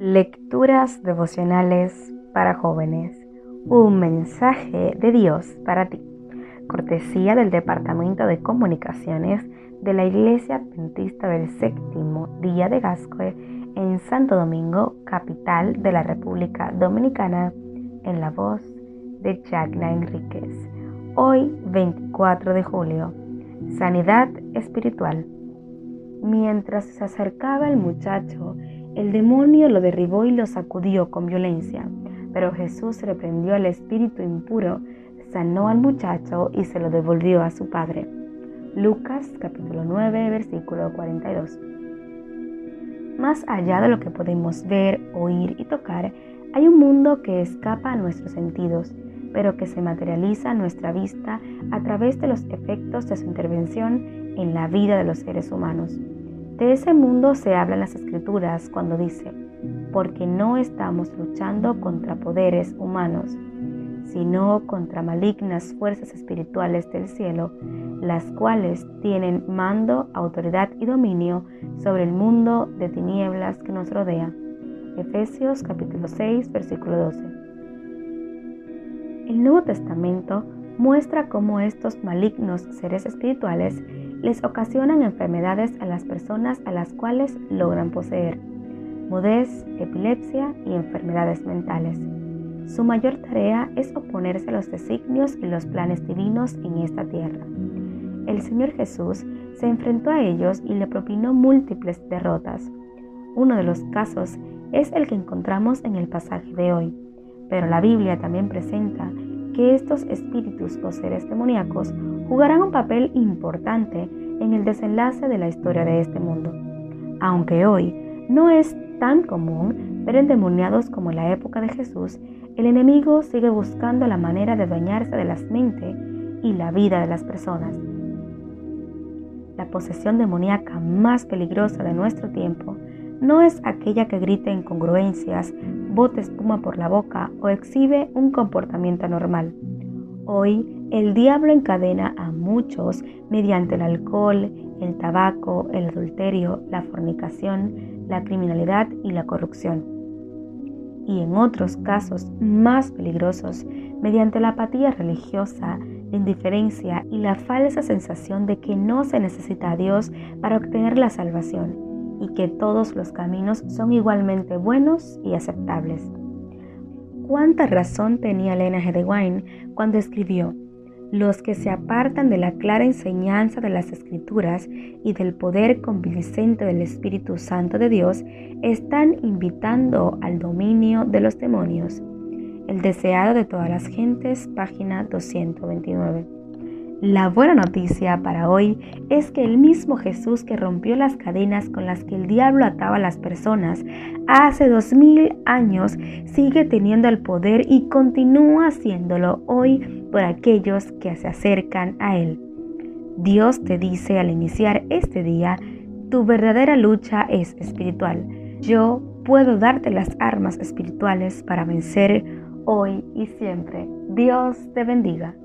Lecturas devocionales para jóvenes. Un mensaje de Dios para ti. Cortesía del Departamento de Comunicaciones de la Iglesia Adventista del Séptimo Día de Gascue en Santo Domingo, capital de la República Dominicana, en la voz de Jacna Enríquez. Hoy, 24 de julio. Sanidad espiritual. Mientras se acercaba el muchacho, el demonio lo derribó y lo sacudió con violencia, pero Jesús reprendió al espíritu impuro, sanó al muchacho y se lo devolvió a su padre. Lucas capítulo 9 versículo 42. Más allá de lo que podemos ver, oír y tocar, hay un mundo que escapa a nuestros sentidos, pero que se materializa a nuestra vista a través de los efectos de su intervención en la vida de los seres humanos. De ese mundo se habla en las escrituras cuando dice, porque no estamos luchando contra poderes humanos, sino contra malignas fuerzas espirituales del cielo, las cuales tienen mando, autoridad y dominio sobre el mundo de tinieblas que nos rodea. Efesios capítulo 6, versículo 12. El Nuevo Testamento muestra cómo estos malignos seres espirituales les ocasionan enfermedades a las personas a las cuales logran poseer, mudez, epilepsia y enfermedades mentales. Su mayor tarea es oponerse a los designios y los planes divinos en esta tierra. El Señor Jesús se enfrentó a ellos y le propinó múltiples derrotas. Uno de los casos es el que encontramos en el pasaje de hoy, pero la Biblia también presenta que estos espíritus o seres demoníacos jugarán un papel importante en el desenlace de la historia de este mundo. Aunque hoy no es tan común ver endemoniados como en la época de Jesús, el enemigo sigue buscando la manera de bañarse de las mentes y la vida de las personas. La posesión demoníaca más peligrosa de nuestro tiempo no es aquella que grita incongruencias, bote espuma por la boca o exhibe un comportamiento anormal. Hoy el diablo encadena a muchos mediante el alcohol, el tabaco, el adulterio, la fornicación, la criminalidad y la corrupción. Y en otros casos más peligrosos, mediante la apatía religiosa, la indiferencia y la falsa sensación de que no se necesita a Dios para obtener la salvación y que todos los caminos son igualmente buenos y aceptables. ¿Cuánta razón tenía Elena G. de Wine cuando escribió, los que se apartan de la clara enseñanza de las escrituras y del poder convincente del Espíritu Santo de Dios están invitando al dominio de los demonios. El deseado de todas las gentes, página 229. La buena noticia para hoy es que el mismo Jesús que rompió las cadenas con las que el diablo ataba a las personas hace dos mil años sigue teniendo el poder y continúa haciéndolo hoy por aquellos que se acercan a Él. Dios te dice al iniciar este día, tu verdadera lucha es espiritual. Yo puedo darte las armas espirituales para vencer hoy y siempre. Dios te bendiga.